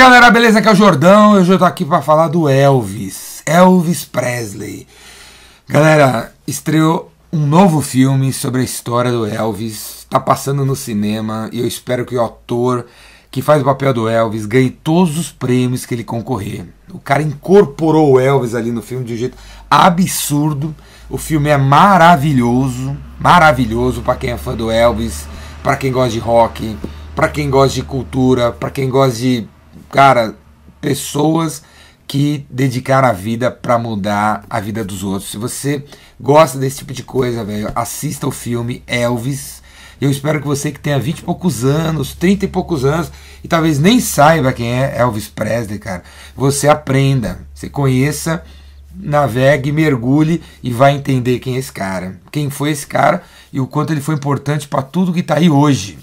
galera, beleza? Aqui é o Jordão. Eu já tô aqui para falar do Elvis, Elvis Presley. Galera, estreou um novo filme sobre a história do Elvis. Tá passando no cinema e eu espero que o ator que faz o papel do Elvis ganhe todos os prêmios que ele concorrer. O cara incorporou o Elvis ali no filme de um jeito absurdo. O filme é maravilhoso, maravilhoso para quem é fã do Elvis, para quem gosta de rock, para quem gosta de cultura, para quem gosta de cara, pessoas que dedicaram a vida para mudar a vida dos outros. Se você gosta desse tipo de coisa, velho, assista o filme Elvis. Eu espero que você que tenha 20 e poucos anos, 30 e poucos anos, e talvez nem saiba quem é Elvis Presley, cara, você aprenda, você conheça, navegue, mergulhe e vai entender quem é esse cara. Quem foi esse cara e o quanto ele foi importante para tudo que está aí hoje.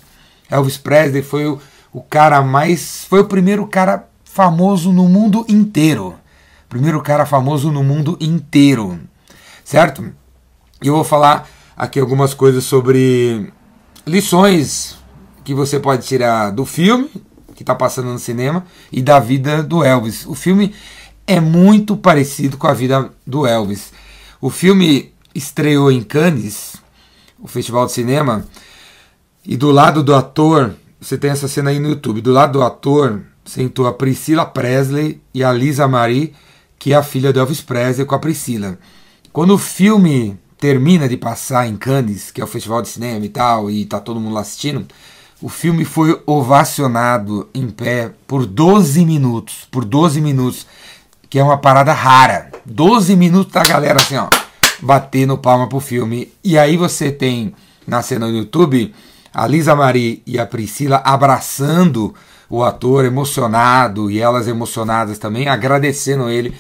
Elvis Presley foi o o cara mais. Foi o primeiro cara famoso no mundo inteiro. Primeiro cara famoso no mundo inteiro. Certo? E eu vou falar aqui algumas coisas sobre lições que você pode tirar do filme que está passando no cinema e da vida do Elvis. O filme é muito parecido com a vida do Elvis. O filme estreou em Cannes, o Festival de Cinema, e do lado do ator você tem essa cena aí no YouTube. Do lado do ator sentou a Priscila Presley e a Lisa Marie, que é a filha do Elvis Presley com a Priscila. Quando o filme termina de passar em Cannes, que é o festival de cinema e tal, e tá todo mundo lá assistindo, o filme foi ovacionado em pé por 12 minutos. Por 12 minutos. Que é uma parada rara. 12 minutos da galera assim, ó, batendo palma pro filme. E aí você tem na cena no YouTube a Lisa Marie e a Priscila abraçando o ator, emocionado, e elas emocionadas também, agradecendo ele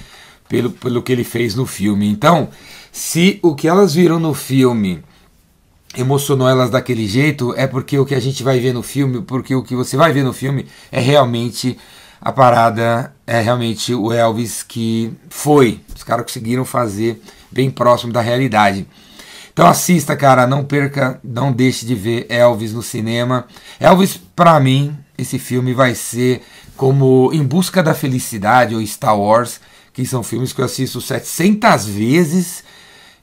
pelo, pelo que ele fez no filme. Então, se o que elas viram no filme emocionou elas daquele jeito, é porque o que a gente vai ver no filme, porque o que você vai ver no filme é realmente a parada, é realmente o Elvis que foi. Os caras conseguiram fazer bem próximo da realidade. Então assista, cara, não perca, não deixe de ver Elvis no cinema. Elvis, para mim, esse filme vai ser como Em Busca da Felicidade ou Star Wars, que são filmes que eu assisto 700 vezes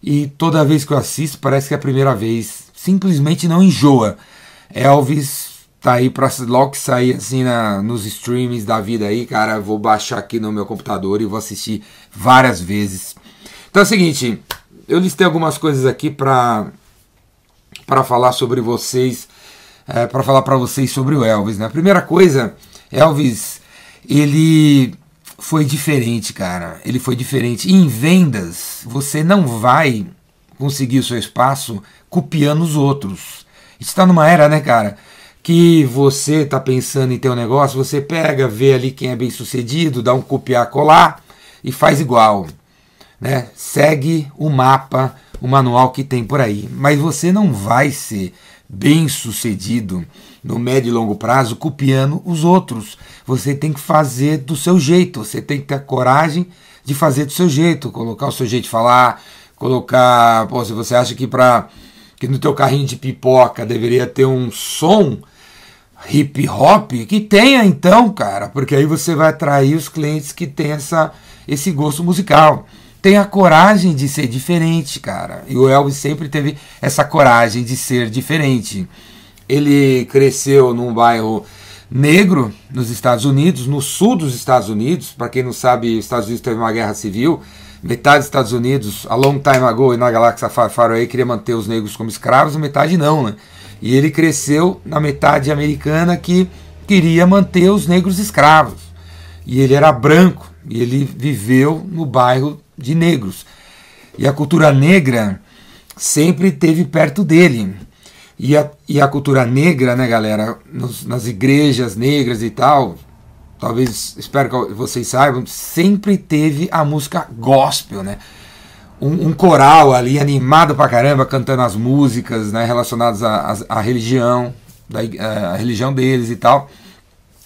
e toda vez que eu assisto parece que é a primeira vez. Simplesmente não enjoa. Elvis tá aí para logo que sair assim na, nos streams da vida aí, cara, vou baixar aqui no meu computador e vou assistir várias vezes. Então é o seguinte, eu listei algumas coisas aqui para para falar sobre vocês, é, para falar para vocês sobre o Elvis. Né? A primeira coisa, Elvis, ele foi diferente, cara. Ele foi diferente. Em vendas, você não vai conseguir o seu espaço copiando os outros. está numa era, né, cara? Que você está pensando em ter um negócio, você pega, vê ali quem é bem sucedido, dá um copiar colar e faz igual né? Segue o mapa, o manual que tem por aí. Mas você não vai ser bem sucedido no médio e longo prazo copiando os outros. Você tem que fazer do seu jeito, você tem que ter a coragem de fazer do seu jeito, colocar o seu jeito de falar, colocar, pô, se você acha que para que no teu carrinho de pipoca deveria ter um som hip hop, que tenha então, cara, porque aí você vai atrair os clientes que têm essa esse gosto musical tem a coragem de ser diferente, cara. E o Elvis sempre teve essa coragem de ser diferente. Ele cresceu num bairro negro nos Estados Unidos, no sul dos Estados Unidos. Para quem não sabe, os Estados Unidos teve uma guerra civil. Metade dos Estados Unidos, a long time ago, e na galáxia Faroe, queria manter os negros como escravos, metade não, né? E ele cresceu na metade americana que queria manter os negros escravos. E ele era branco, e ele viveu no bairro de negros. E a cultura negra sempre teve perto dele. E a, e a cultura negra, né, galera, nos, nas igrejas negras e tal, talvez, espero que vocês saibam, sempre teve a música gospel, né? Um, um coral ali animado pra caramba, cantando as músicas né, relacionadas à religião, da, a religião deles e tal.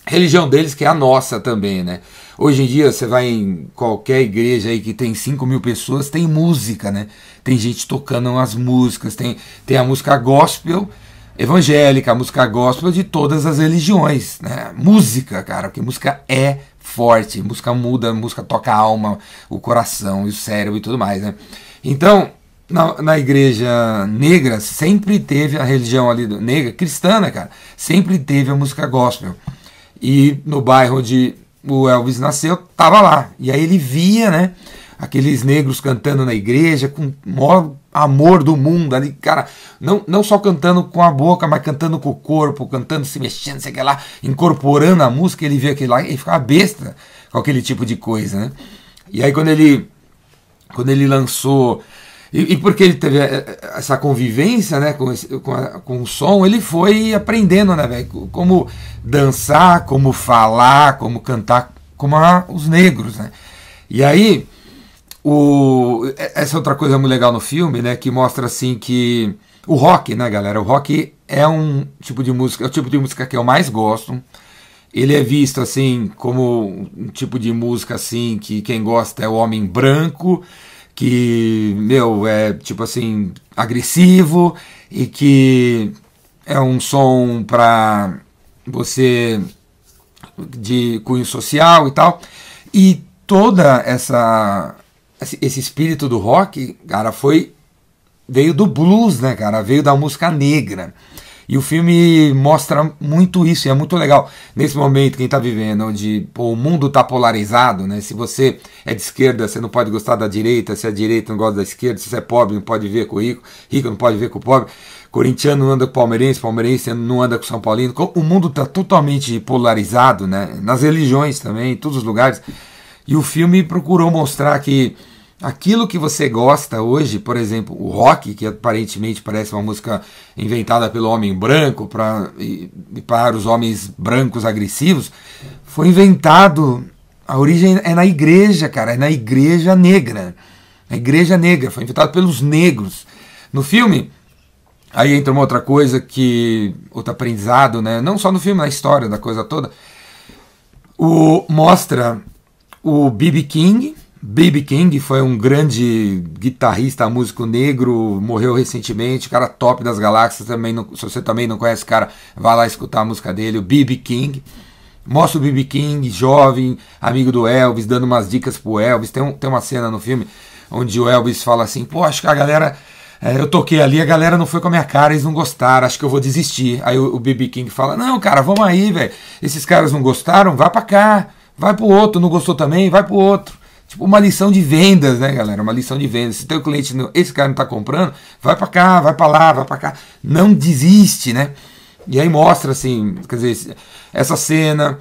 Religião deles que é a nossa também, né? Hoje em dia, você vai em qualquer igreja aí que tem 5 mil pessoas, tem música, né? Tem gente tocando as músicas, tem, tem a música gospel, evangélica, a música gospel de todas as religiões, né? Música, cara, porque música é forte, música muda, música toca a alma, o coração e o cérebro e tudo mais, né? Então, na, na igreja negra sempre teve a religião ali negra, cristã, né, cara? Sempre teve a música gospel. E no bairro onde o Elvis nasceu, tava lá. E aí ele via, né, aqueles negros cantando na igreja com o maior amor do mundo ali, cara, não, não só cantando com a boca, mas cantando com o corpo, cantando, se mexendo, sei lá, incorporando a música, ele via aquilo lá e ficava besta com aquele tipo de coisa, né? E aí quando ele quando ele lançou e, e, porque ele teve eh, eh, essa convivência né, com, esse, com, a, com, o som, ele foi aprendendo, né, como dançar, como falar, como cantar, como a, os negros. Né? E aí, o, essa outra coisa muito legal no filme, né, que mostra assim que o rock, né, galera? O rock é um tipo de música, é o tipo de música que eu mais gosto. Ele é visto assim como um tipo de música assim que quem gosta é o homem branco que, meu, é tipo assim, agressivo e que é um som para você de cunho social e tal. E toda essa esse espírito do rock, cara, foi veio do blues, né, cara? Veio da música negra. E o filme mostra muito isso, e é muito legal. Nesse momento, quem está vivendo, onde pô, o mundo está polarizado, né? Se você é de esquerda, você não pode gostar da direita, se é direita não gosta da esquerda, se você é pobre, não pode ver com o rico, rico não pode ver com o pobre, corintiano não anda com o palmeirense, palmeirense não anda com o São Paulino. O mundo está totalmente polarizado, né? Nas religiões também, em todos os lugares. E o filme procurou mostrar que aquilo que você gosta hoje, por exemplo, o rock, que aparentemente parece uma música inventada pelo homem branco pra, e, e para os homens brancos agressivos, foi inventado. A origem é na igreja, cara, é na igreja negra. A igreja negra, foi inventado pelos negros. No filme, aí entra uma outra coisa que. outro aprendizado, né? Não só no filme, na história da coisa toda. O, mostra o B.B. King, B.B. King foi um grande guitarrista, músico negro, morreu recentemente, cara top das galáxias. Também não, se você também não conhece o cara, vá lá escutar a música dele, o B.B. King. Mostra o B.B. King, jovem, amigo do Elvis, dando umas dicas pro Elvis. Tem, um, tem uma cena no filme onde o Elvis fala assim: pô, acho que a galera. É, eu toquei ali, a galera não foi com a minha cara, eles não gostaram, acho que eu vou desistir. Aí o B.B. King fala: não, cara, vamos aí, velho. Esses caras não gostaram, vai pra cá, vai pro outro, não gostou também, vai pro outro. Tipo uma lição de vendas, né, galera? Uma lição de vendas. Se teu cliente, não, esse cara não está comprando, vai para cá, vai para lá, vai para cá. Não desiste, né? E aí mostra assim, quer dizer, essa cena,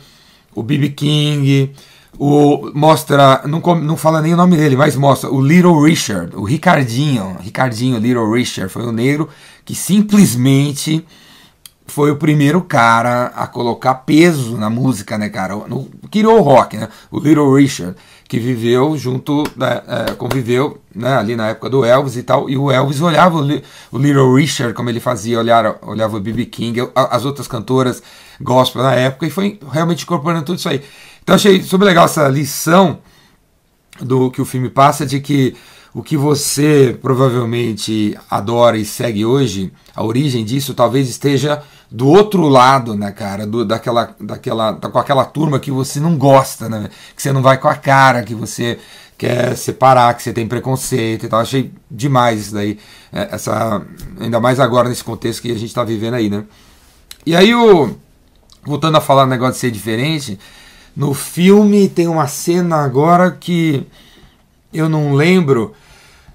o BB King, o mostra, não, não fala nem o nome dele, mas mostra o Little Richard, o Ricardinho, Ricardinho Little Richard, foi o negro que simplesmente foi o primeiro cara a colocar peso na música, né, cara? No, criou o rock, né? O Little Richard que viveu junto, né, é, conviveu né, ali na época do Elvis e tal, e o Elvis olhava o, o Little Richard, como ele fazia, olhava, olhava o B.B. King, as outras cantoras gospel na época, e foi realmente incorporando tudo isso aí. Então achei super legal essa lição do que o filme passa, de que o que você provavelmente adora e segue hoje, a origem disso talvez esteja do outro lado, né, cara, do, daquela, daquela, com aquela turma que você não gosta, né, que você não vai com a cara, que você quer separar, que você tem preconceito e tal. Achei demais isso daí, é, essa, ainda mais agora nesse contexto que a gente está vivendo aí, né. E aí o, voltando a falar do negócio de ser diferente, no filme tem uma cena agora que eu não lembro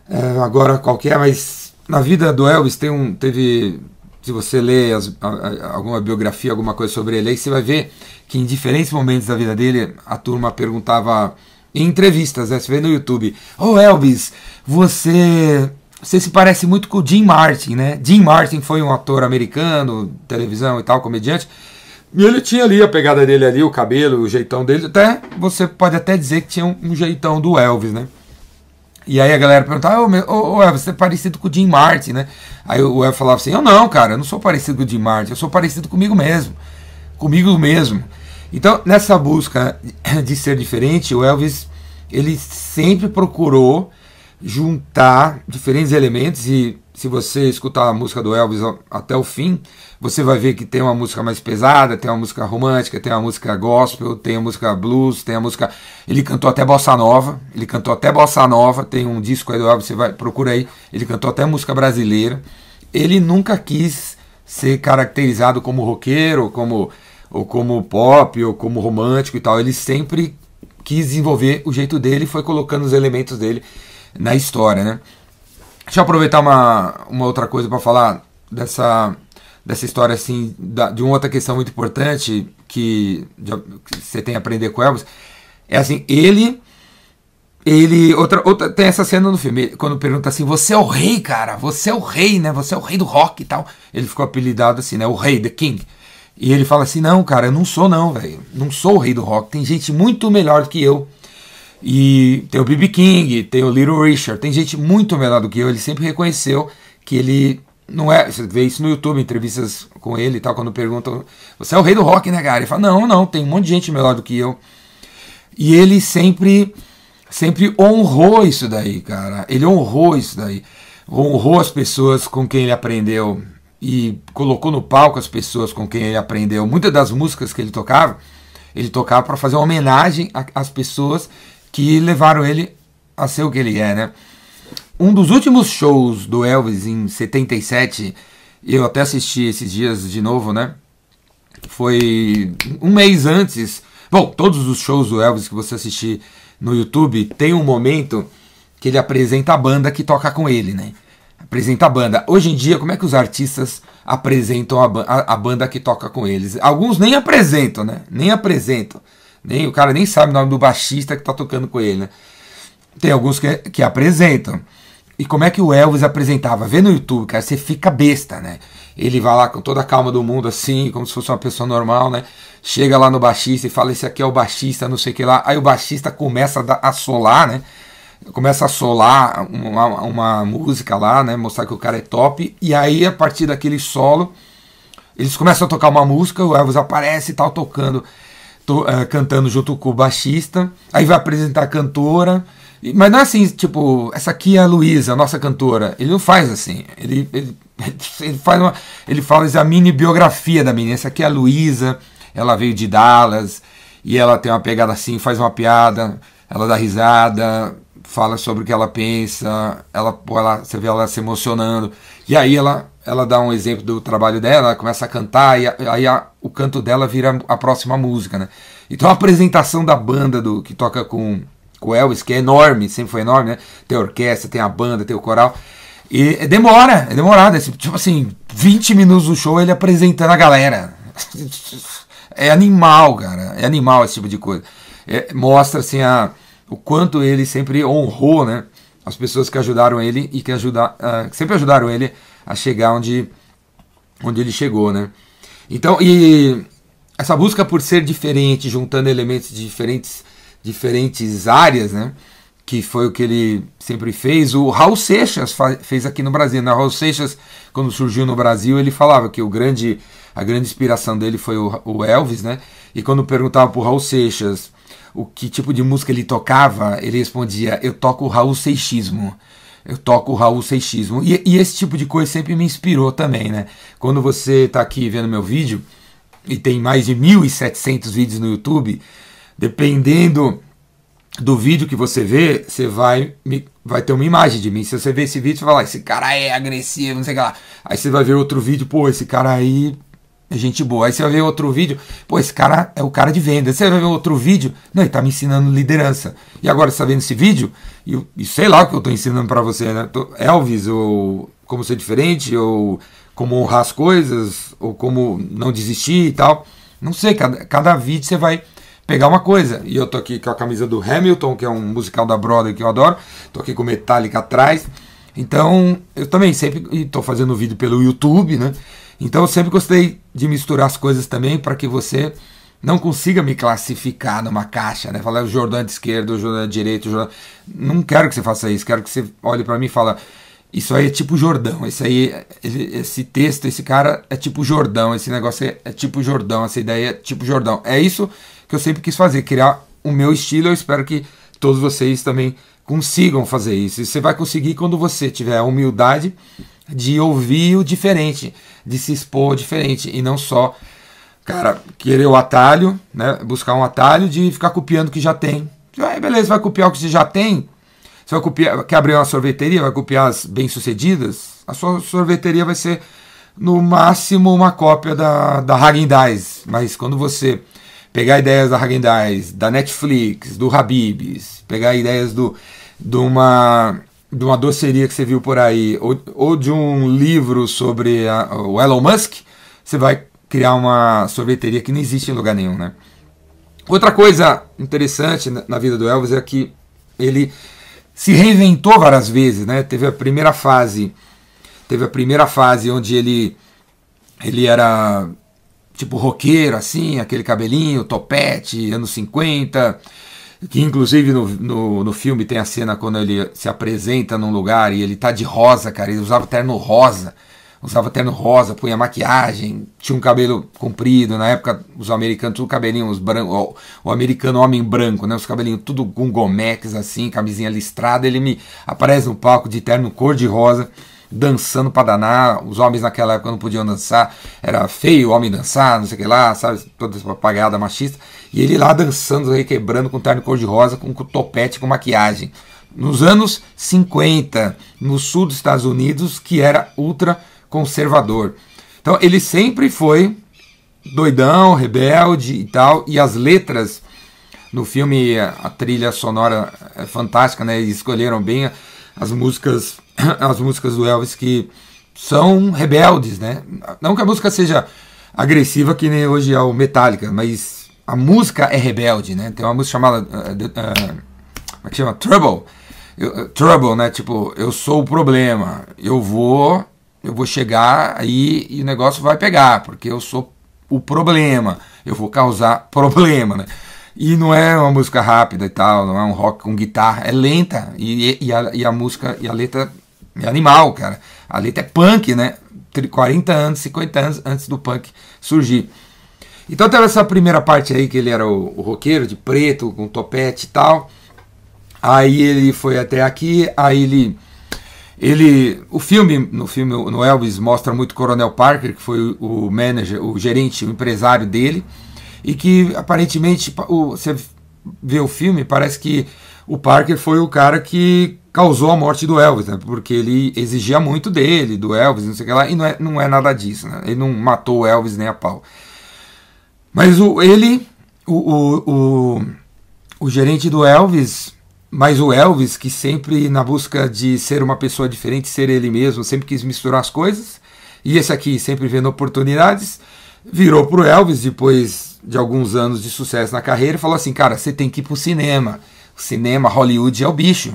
é, agora qual é, mas na vida do Elvis tem um, teve se você lê as, a, alguma biografia, alguma coisa sobre ele, aí você vai ver que em diferentes momentos da vida dele, a turma perguntava em entrevistas, né? Você vê no YouTube, ô oh, Elvis, você você se parece muito com o Jim Martin, né? Jim Martin foi um ator americano, televisão e tal, comediante. E ele tinha ali a pegada dele ali, o cabelo, o jeitão dele. Até você pode até dizer que tinha um, um jeitão do Elvis, né? E aí a galera perguntava, ô, oh, oh, você é parecido com o Jim Martin, né? Aí o Elvis falava assim, eu não, cara, eu não sou parecido com o Jim Martin, eu sou parecido comigo mesmo. Comigo mesmo. Então, nessa busca de ser diferente, o Elvis, ele sempre procurou juntar diferentes elementos e se você escutar a música do Elvis até o fim, você vai ver que tem uma música mais pesada, tem uma música romântica, tem uma música gospel, tem a música blues, tem a música. Ele cantou até bossa nova, ele cantou até bossa nova, tem um disco aí do Elvis, você vai procura aí, ele cantou até música brasileira. Ele nunca quis ser caracterizado como roqueiro, como ou como pop, ou como romântico e tal. Ele sempre quis desenvolver o jeito dele foi colocando os elementos dele na história, né? Deixa eu aproveitar uma, uma outra coisa para falar dessa, dessa história, assim, da, de uma outra questão muito importante que, de, que você tem a aprender com Elvis. É assim, ele. Ele. Outra, outra, tem essa cena no filme, quando pergunta assim: Você é o rei, cara, você é o rei, né? Você é o rei do rock e tal. Ele ficou apelidado assim, né? O rei, The King. E ele fala assim: Não, cara, eu não sou, não, velho. Não sou o rei do rock. Tem gente muito melhor do que eu. E tem o B.B. King, tem o Little Richard, tem gente muito melhor do que eu. Ele sempre reconheceu que ele não é. Você vê isso no YouTube, entrevistas com ele e tal, quando perguntam: Você é o rei do rock, né, cara? Ele fala: Não, não, tem um monte de gente melhor do que eu. E ele sempre, sempre honrou isso daí, cara. Ele honrou isso daí. Honrou as pessoas com quem ele aprendeu e colocou no palco as pessoas com quem ele aprendeu. Muitas das músicas que ele tocava, ele tocava para fazer uma homenagem às pessoas que levaram ele a ser o que ele é, né? Um dos últimos shows do Elvis em 77, eu até assisti esses dias de novo, né? Foi um mês antes. Bom, todos os shows do Elvis que você assistir no YouTube tem um momento que ele apresenta a banda que toca com ele, né? Apresenta a banda. Hoje em dia, como é que os artistas apresentam a, a, a banda que toca com eles? Alguns nem apresentam, né? Nem apresentam. Nem, o cara nem sabe o nome do baixista que tá tocando com ele, né? Tem alguns que, que apresentam. E como é que o Elvis apresentava? Vê no YouTube, cara, você fica besta, né? Ele vai lá com toda a calma do mundo, assim, como se fosse uma pessoa normal, né? Chega lá no baixista e fala: Esse aqui é o baixista, não sei o que lá. Aí o baixista começa a solar, né? Começa a solar uma, uma música lá, né? Mostrar que o cara é top. E aí, a partir daquele solo, eles começam a tocar uma música, o Elvis aparece e tal, tocando uh, cantando junto com o baixista. Aí vai apresentar a cantora. Mas não é assim, tipo, essa aqui é a Luísa, a nossa cantora. Ele não faz assim. Ele, ele, ele faz uma. Ele fala a mini biografia da menina. Essa aqui é a Luísa, ela veio de Dallas, e ela tem uma pegada assim, faz uma piada, ela dá risada, fala sobre o que ela pensa, ela, ela você vê ela se emocionando. E aí ela ela dá um exemplo do trabalho dela, ela começa a cantar e aí a, o canto dela vira a próxima música, né? Então a apresentação da banda do que toca com o Elvis, que é enorme, sempre foi enorme, né? Tem a orquestra, tem a banda, tem o coral. E é demora, é demorado, é tipo assim, 20 minutos do show ele apresentando a galera. É animal, cara, é animal esse tipo de coisa. É, mostra assim a, o quanto ele sempre honrou, né? As pessoas que ajudaram ele e que, ajuda, uh, que sempre ajudaram ele a chegar onde, onde ele chegou, né? Então, e essa busca por ser diferente, juntando elementos de diferentes, diferentes áreas, né? Que foi o que ele sempre fez. O Raul Seixas fez aqui no Brasil. Né? O Raul Seixas, quando surgiu no Brasil, ele falava que o grande, a grande inspiração dele foi o, o Elvis, né? E quando perguntava para o Raul Seixas o que tipo de música ele tocava, ele respondia: Eu toco Raul Seixismo eu toco o Raul Seixismo. E, e, esse tipo de coisa sempre me inspirou também, né? Quando você está aqui vendo meu vídeo, e tem mais de 1.700 vídeos no YouTube, dependendo do vídeo que você vê, você vai, vai ter uma imagem de mim. Se você ver esse vídeo, você vai esse cara é agressivo, não sei o que lá. Aí você vai ver outro vídeo, pô, esse cara aí é gente boa. Aí você vai ver outro vídeo, pô, esse cara é o cara de venda. Você vai ver outro vídeo, não, ele tá me ensinando liderança. E agora você tá vendo esse vídeo, e, e sei lá o que eu tô ensinando para você, né? Elvis, ou como ser diferente, ou como honrar as coisas, ou como não desistir e tal. Não sei, cada, cada vídeo você vai pegar uma coisa. E eu tô aqui com a camisa do Hamilton, que é um musical da Broadway que eu adoro. Tô aqui com Metallica atrás. Então, eu também sempre estou fazendo vídeo pelo YouTube, né? Então eu sempre gostei de misturar as coisas também para que você não consiga me classificar numa caixa, né? Falar o Jordão de esquerda, o Jordão de direita, Jordão... Não quero que você faça isso, quero que você olhe para mim e fale, isso aí é tipo Jordão, esse aí, esse texto, esse cara é tipo Jordão, esse negócio é, é tipo Jordão, essa ideia é tipo Jordão. É isso que eu sempre quis fazer, criar o meu estilo, eu espero que todos vocês também consigam fazer isso. E você vai conseguir quando você tiver a humildade de ouvir o diferente, de se expor diferente e não só, cara, querer o atalho, né? Buscar um atalho de ficar copiando o que já tem. Aí, beleza, vai copiar o que você já tem. Você vai copiar, quer abrir uma sorveteria, vai copiar as bem-sucedidas, a sua sorveteria vai ser no máximo uma cópia da, da Häagen-Dazs, mas quando você pegar ideias da Häagen-Dazs, da Netflix, do Habib's, pegar ideias do, de, uma, de uma doceria que você viu por aí, ou, ou de um livro sobre a, o Elon Musk, você vai criar uma sorveteria que não existe em lugar nenhum, né? Outra coisa interessante na vida do Elvis é que ele se reinventou várias vezes, né? Teve a primeira fase, teve a primeira fase onde ele ele era tipo roqueiro, assim, aquele cabelinho, topete, anos 50, que inclusive no, no, no, filme tem a cena quando ele se apresenta num lugar e ele tá de rosa, cara, ele usava terno rosa, usava terno rosa, punha maquiagem, tinha um cabelo comprido, na época os americanos tudo cabelinho, os branco, o, o, americano homem branco, né, os cabelinhos tudo com gomex assim, camisinha listrada, ele me aparece no palco de terno cor de rosa, dançando para danar. Os homens naquela época não podiam dançar, era feio o homem dançar, não sei o que lá, sabe? Toda essa papagaiada machista. E ele lá dançando, requebrando com terno cor-de-rosa, com topete, com maquiagem. Nos anos 50, no sul dos Estados Unidos, que era ultra conservador. Então ele sempre foi doidão, rebelde e tal, e as letras no filme, a trilha sonora é fantástica, né? Eles escolheram bem as músicas as músicas do Elvis que são rebeldes, né? Não que a música seja agressiva que nem hoje é o Metallica, mas a música é rebelde, né? Tem uma música chamada uh, uh, como é que chama? Trouble. Eu, uh, trouble, né? Tipo, eu sou o problema. Eu vou eu vou chegar aí e o negócio vai pegar, porque eu sou o problema. Eu vou causar problema, né? E não é uma música rápida e tal, não é um rock com guitarra, é lenta. E, e, a, e a música e a letra é animal, cara. A letra é punk, né? 40 anos, 50 anos antes do punk surgir. Então teve essa primeira parte aí que ele era o, o roqueiro de preto, com topete e tal. Aí ele foi até aqui, aí ele ele o filme no filme no Elvis mostra muito Coronel Parker, que foi o, o manager, o gerente, o empresário dele, e que aparentemente o, você vê o filme, parece que o Parker foi o cara que causou a morte do Elvis, né? Porque ele exigia muito dele, do Elvis, não sei o que lá, e não é, não é nada disso, né? Ele não matou o Elvis nem a pau. Mas o, ele, o, o, o, o gerente do Elvis, mas o Elvis, que sempre na busca de ser uma pessoa diferente, ser ele mesmo, sempre quis misturar as coisas, e esse aqui sempre vendo oportunidades, virou pro Elvis depois de alguns anos de sucesso na carreira e falou assim: cara, você tem que ir pro cinema. Cinema, Hollywood é o bicho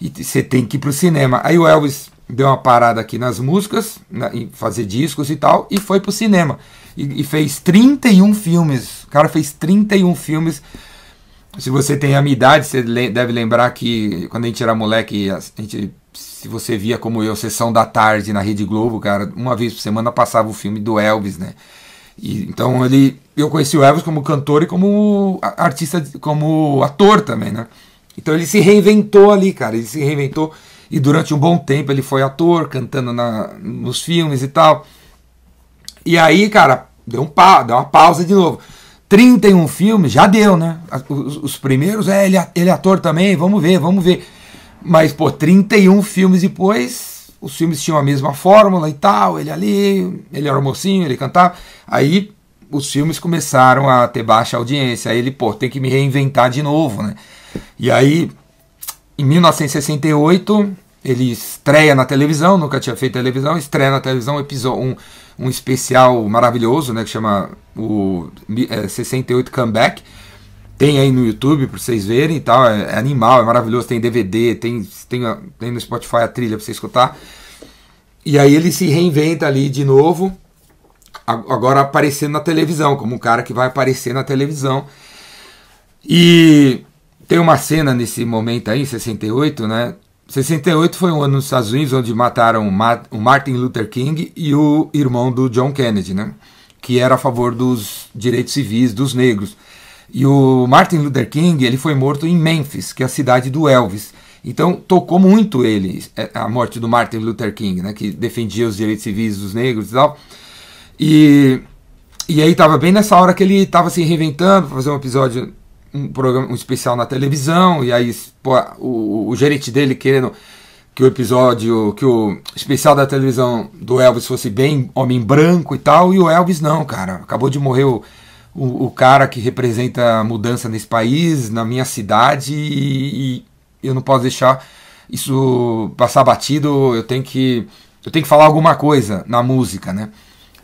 e você tem que ir pro cinema. Aí o Elvis deu uma parada aqui nas músicas, na, em fazer discos e tal, e foi pro cinema. E, e, fez 31 filmes. O cara fez 31 filmes. Se você tem a minha idade, você le deve lembrar que quando a gente era moleque, a gente, se você via como eu, Sessão da Tarde na Rede Globo, cara, uma vez por semana passava o filme do Elvis, né? E, então ele, eu conheci o Elvis como cantor e como artista, como ator também, né? Então ele se reinventou ali, cara. Ele se reinventou e durante um bom tempo ele foi ator, cantando na, nos filmes e tal. E aí, cara, deu, um pa, deu uma pausa de novo. 31 filmes, já deu, né? Os, os primeiros, é, ele, ele é ator também, vamos ver, vamos ver. Mas, pô, 31 filmes depois, os filmes tinham a mesma fórmula e tal, ele ali, ele era mocinho, ele cantava. Aí os filmes começaram a ter baixa audiência. Aí ele, pô, tem que me reinventar de novo, né? E aí, em 1968, ele estreia na televisão, nunca tinha feito televisão, estreia na televisão um, episódio, um, um especial maravilhoso, né, que chama o é, 68 Comeback. Tem aí no YouTube para vocês verem e tal, é, é, animal, é maravilhoso, tem DVD, tem, tem, tem no Spotify a trilha para você escutar. E aí ele se reinventa ali de novo, agora aparecendo na televisão, como um cara que vai aparecer na televisão. E tem uma cena nesse momento aí, 68, né? 68 foi um ano nos Estados Unidos onde mataram o Martin Luther King e o irmão do John Kennedy, né? Que era a favor dos direitos civis dos negros. E o Martin Luther King ele foi morto em Memphis, que é a cidade do Elvis. Então tocou muito ele é, a morte do Martin Luther King, né, que defendia os direitos civis dos negros e tal. E, e aí tava bem nessa hora que ele tava se reinventando para fazer um episódio, um programa, um especial na televisão, e aí pô, o, o gerente dele querendo que o episódio, que o especial da televisão do Elvis fosse bem homem branco e tal, e o Elvis não, cara. Acabou de morrer o, o, o cara que representa a mudança nesse país, na minha cidade, e, e eu não posso deixar isso passar batido, eu tenho que eu tenho que falar alguma coisa na música, né?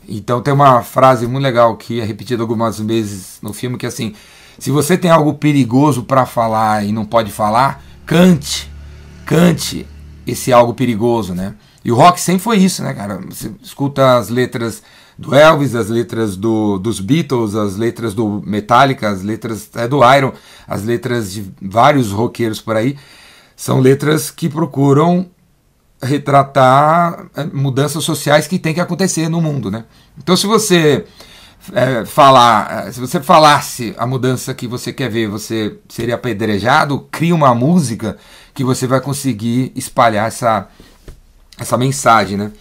Então tem uma frase muito legal que é repetida algumas vezes no filme que é assim: se você tem algo perigoso para falar e não pode falar, cante, cante esse algo perigoso, né? E o rock sempre foi isso, né, cara? Você escuta as letras do Elvis, as letras do, dos Beatles, as letras do Metallica, as letras é, do Iron, as letras de vários roqueiros por aí, são letras que procuram retratar é, mudanças sociais que tem que acontecer no mundo, né? Então, se você é, falar, é, se você falasse a mudança que você quer ver, você seria apedrejado, cria uma música que você vai conseguir espalhar essa, essa mensagem, né?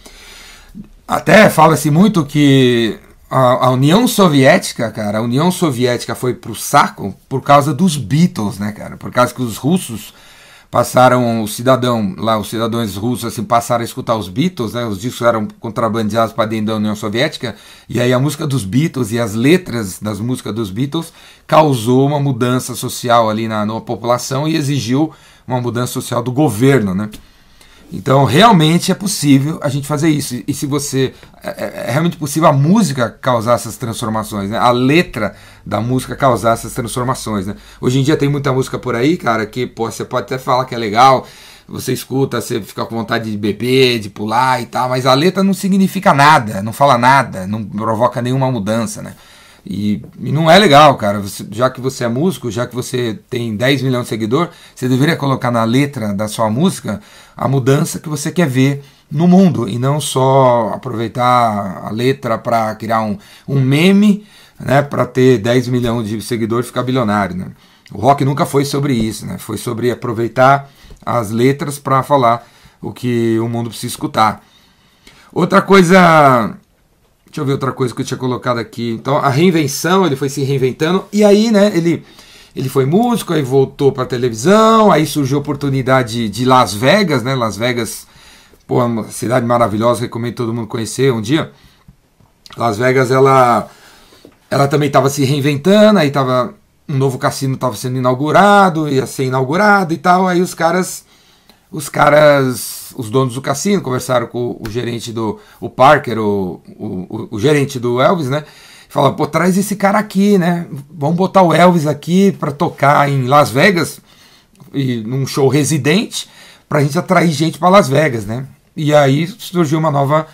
Até fala-se muito que a, a, União Soviética, cara, a União Soviética foi pro saco por causa dos Beatles, né, cara? Por causa que os russos passaram, o cidadão, lá, os cidadãos russos, assim, passaram a escutar os Beatles, né? Os discos eram contrabandeados para dentro da União Soviética, e aí a música dos Beatles e as letras das músicas dos Beatles causou uma mudança social ali na, na população e exigiu uma mudança social do governo, né? Então, realmente é possível a gente fazer isso. E se você. É, é, é realmente possível a música causar essas transformações, né? A letra da música causar essas transformações, né? Hoje em dia tem muita música por aí, cara, que pô, você pode até falar que é legal, você escuta, você fica com vontade de beber, de pular e tal, mas a letra não significa nada, não fala nada, não provoca nenhuma mudança, né? E, e, não é legal, cara. Você, já que você é músico, já que você tem 10 milhões de seguidores, você deveria colocar na letra da sua música a mudança que você quer ver no mundo e não só aproveitar a letra para criar um, um meme né, para ter 10 milhões de seguidores e ficar bilionário. Né? O rock nunca foi sobre isso, né? foi sobre aproveitar as letras para falar o que o mundo precisa escutar. Outra coisa Deixa eu ver outra coisa que eu tinha colocado aqui. Então, a reinvenção, ele foi se reinventando. E aí, né, ele, ele foi músico, aí voltou para televisão, aí surgiu a oportunidade de Las Vegas, né? Las Vegas, pô, é uma cidade maravilhosa, recomendo todo mundo conhecer um dia. Las Vegas, ela, ela também estava se reinventando, aí tava um novo cassino estava sendo inaugurado, ia ser inaugurado e tal. Aí os caras, os caras os donos do cassino conversaram com o gerente do o Parker, o, o, o gerente do Elvis, né? Falaram, pô, traz esse cara aqui, né? Vamos botar o Elvis aqui para tocar em Las Vegas, e num show residente, para a gente atrair gente para Las Vegas, né? E aí surgiu uma nova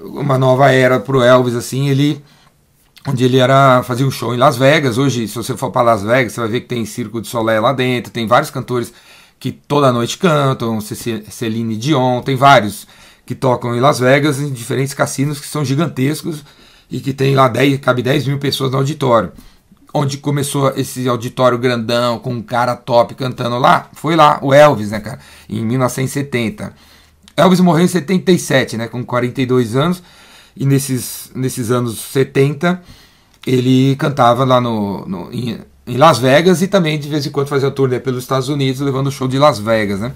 uma nova era pro Elvis, assim, ele onde ele era fazia um show em Las Vegas. Hoje, se você for para Las Vegas, você vai ver que tem Circo de Solé lá dentro, tem vários cantores que toda noite cantam, Celine Dion, tem vários que tocam em Las Vegas em diferentes cassinos que são gigantescos e que tem lá 10, cabe 10 mil pessoas no auditório. Onde começou esse auditório grandão, com um cara top cantando lá, foi lá, o Elvis, né, cara, em 1970. Elvis morreu em 77, né, com 42 anos, e nesses, nesses anos 70 ele cantava lá no, no em, em Las Vegas e também de vez em quando fazia turnê pelos Estados Unidos, levando o show de Las Vegas, né?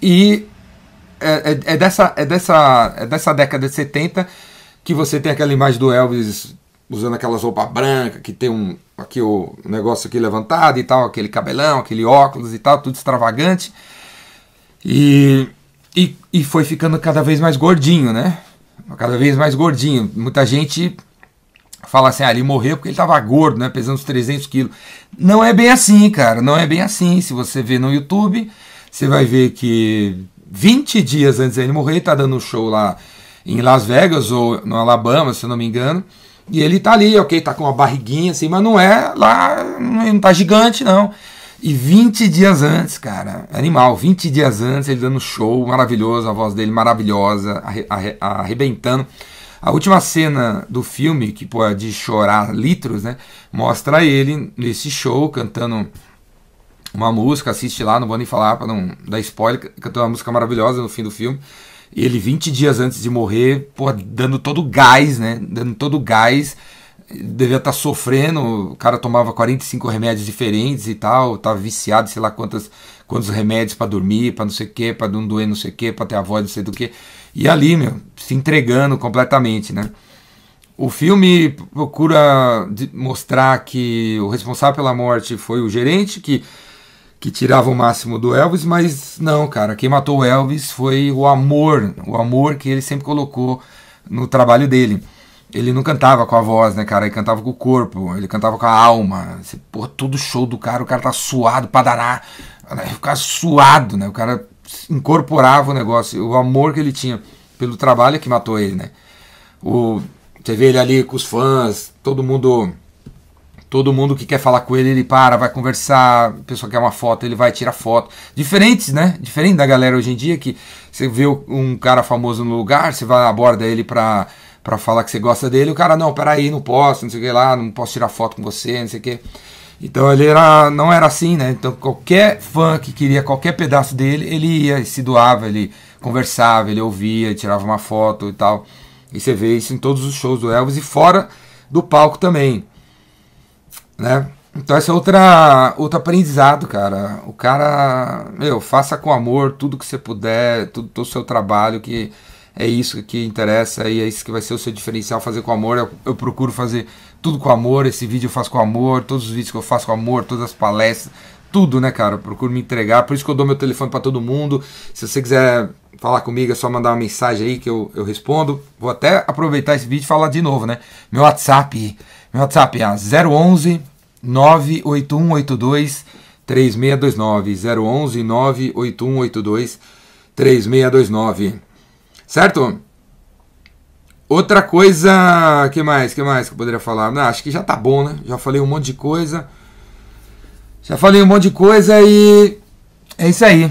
E é, é, é, dessa, é, dessa, é dessa década de 70 que você tem aquela imagem do Elvis usando aquelas roupas brancas, que tem um aqui o negócio aqui levantado e tal, aquele cabelão, aquele óculos e tal, tudo extravagante. E, e, e foi ficando cada vez mais gordinho, né? Cada vez mais gordinho. Muita gente fala assim, ah, ele morreu porque ele estava gordo, né, pesando uns 300 quilos. Não é bem assim, cara, não é bem assim. Se você ver no YouTube, você vai ver que 20 dias antes dele morrer, ele tá dando um show lá em Las Vegas ou no Alabama, se eu não me engano. E ele tá ali, ok, tá com uma barriguinha assim, mas não é lá, não tá gigante não. E 20 dias antes, cara, animal, 20 dias antes, ele dando show maravilhoso, a voz dele maravilhosa, arrebentando. A última cena do filme, que pode chorar litros, né? Mostra ele nesse show cantando uma música, assiste lá, não vou nem falar para não dar spoiler, cantou uma música maravilhosa no fim do filme. E ele, 20 dias antes de morrer, pô, dando todo gás, né? Dando todo gás. Devia estar tá sofrendo. O cara tomava 45 remédios diferentes e tal. Tava viciado, sei lá quantas, quantos remédios para dormir, para não sei o que, para não doer não sei o que, para ter a voz não sei do que. E ali, meu, se entregando completamente, né? O filme procura mostrar que o responsável pela morte foi o gerente, que que tirava o máximo do Elvis, mas não, cara, quem matou o Elvis foi o amor, o amor que ele sempre colocou no trabalho dele. Ele não cantava com a voz, né, cara? Ele cantava com o corpo, ele cantava com a alma. Você, pô, todo show do cara, o cara tá suado pra danar. Ficava suado, né? O cara incorporava o negócio, o amor que ele tinha pelo trabalho que matou ele, né? O, você vê ele ali com os fãs, todo mundo Todo mundo que quer falar com ele, ele para, vai conversar. A pessoa quer uma foto, ele vai tirar foto. Diferentes, né? Diferente da galera hoje em dia que você vê um cara famoso no lugar, você vai aborda ele pra, pra falar que você gosta dele. O cara, não, peraí, não posso, não sei o que lá, não posso tirar foto com você, não sei o que. Então ele era, não era assim, né? Então qualquer fã que queria qualquer pedaço dele, ele ia, se doava, ele conversava, ele ouvia, tirava uma foto e tal. E você vê isso em todos os shows do Elvis e fora do palco também né? Então esse é outra, outro aprendizado, cara. O cara, meu, faça com amor tudo que você puder, tudo o seu trabalho, que é isso que interessa e é isso que vai ser o seu diferencial, fazer com amor. Eu, eu, procuro fazer tudo com amor, esse vídeo eu faço com amor, todos os vídeos que eu faço com amor, todas as palestras, tudo, né, cara? Eu procuro me entregar, por isso que eu dou meu telefone para todo mundo. Se você quiser falar comigo, é só mandar uma mensagem aí que eu, eu respondo. Vou até aproveitar esse vídeo e falar de novo, né? Meu WhatsApp, meu WhatsApp é 011 98182 3629 011 98182 3629 certo? Outra coisa, que mais? Que mais que eu poderia falar? Não, acho que já tá bom, né? Já falei um monte de coisa. Já falei um monte de coisa e é isso aí.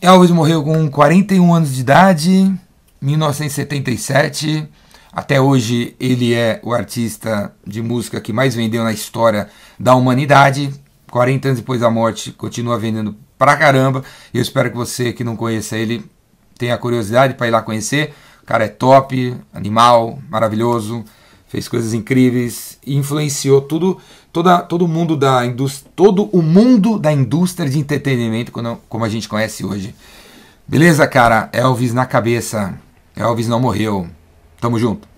Elvis morreu com 41 anos de idade, 1977. Até hoje ele é o artista de música que mais vendeu na história da humanidade. 40 anos depois da morte, continua vendendo pra caramba. Eu espero que você que não conheça ele tenha curiosidade para ir lá conhecer. O cara é top, animal, maravilhoso, fez coisas incríveis, influenciou tudo, toda, todo mundo da todo o mundo da indústria de entretenimento como a gente conhece hoje. Beleza, cara? Elvis na cabeça. Elvis não morreu. Tamo junto.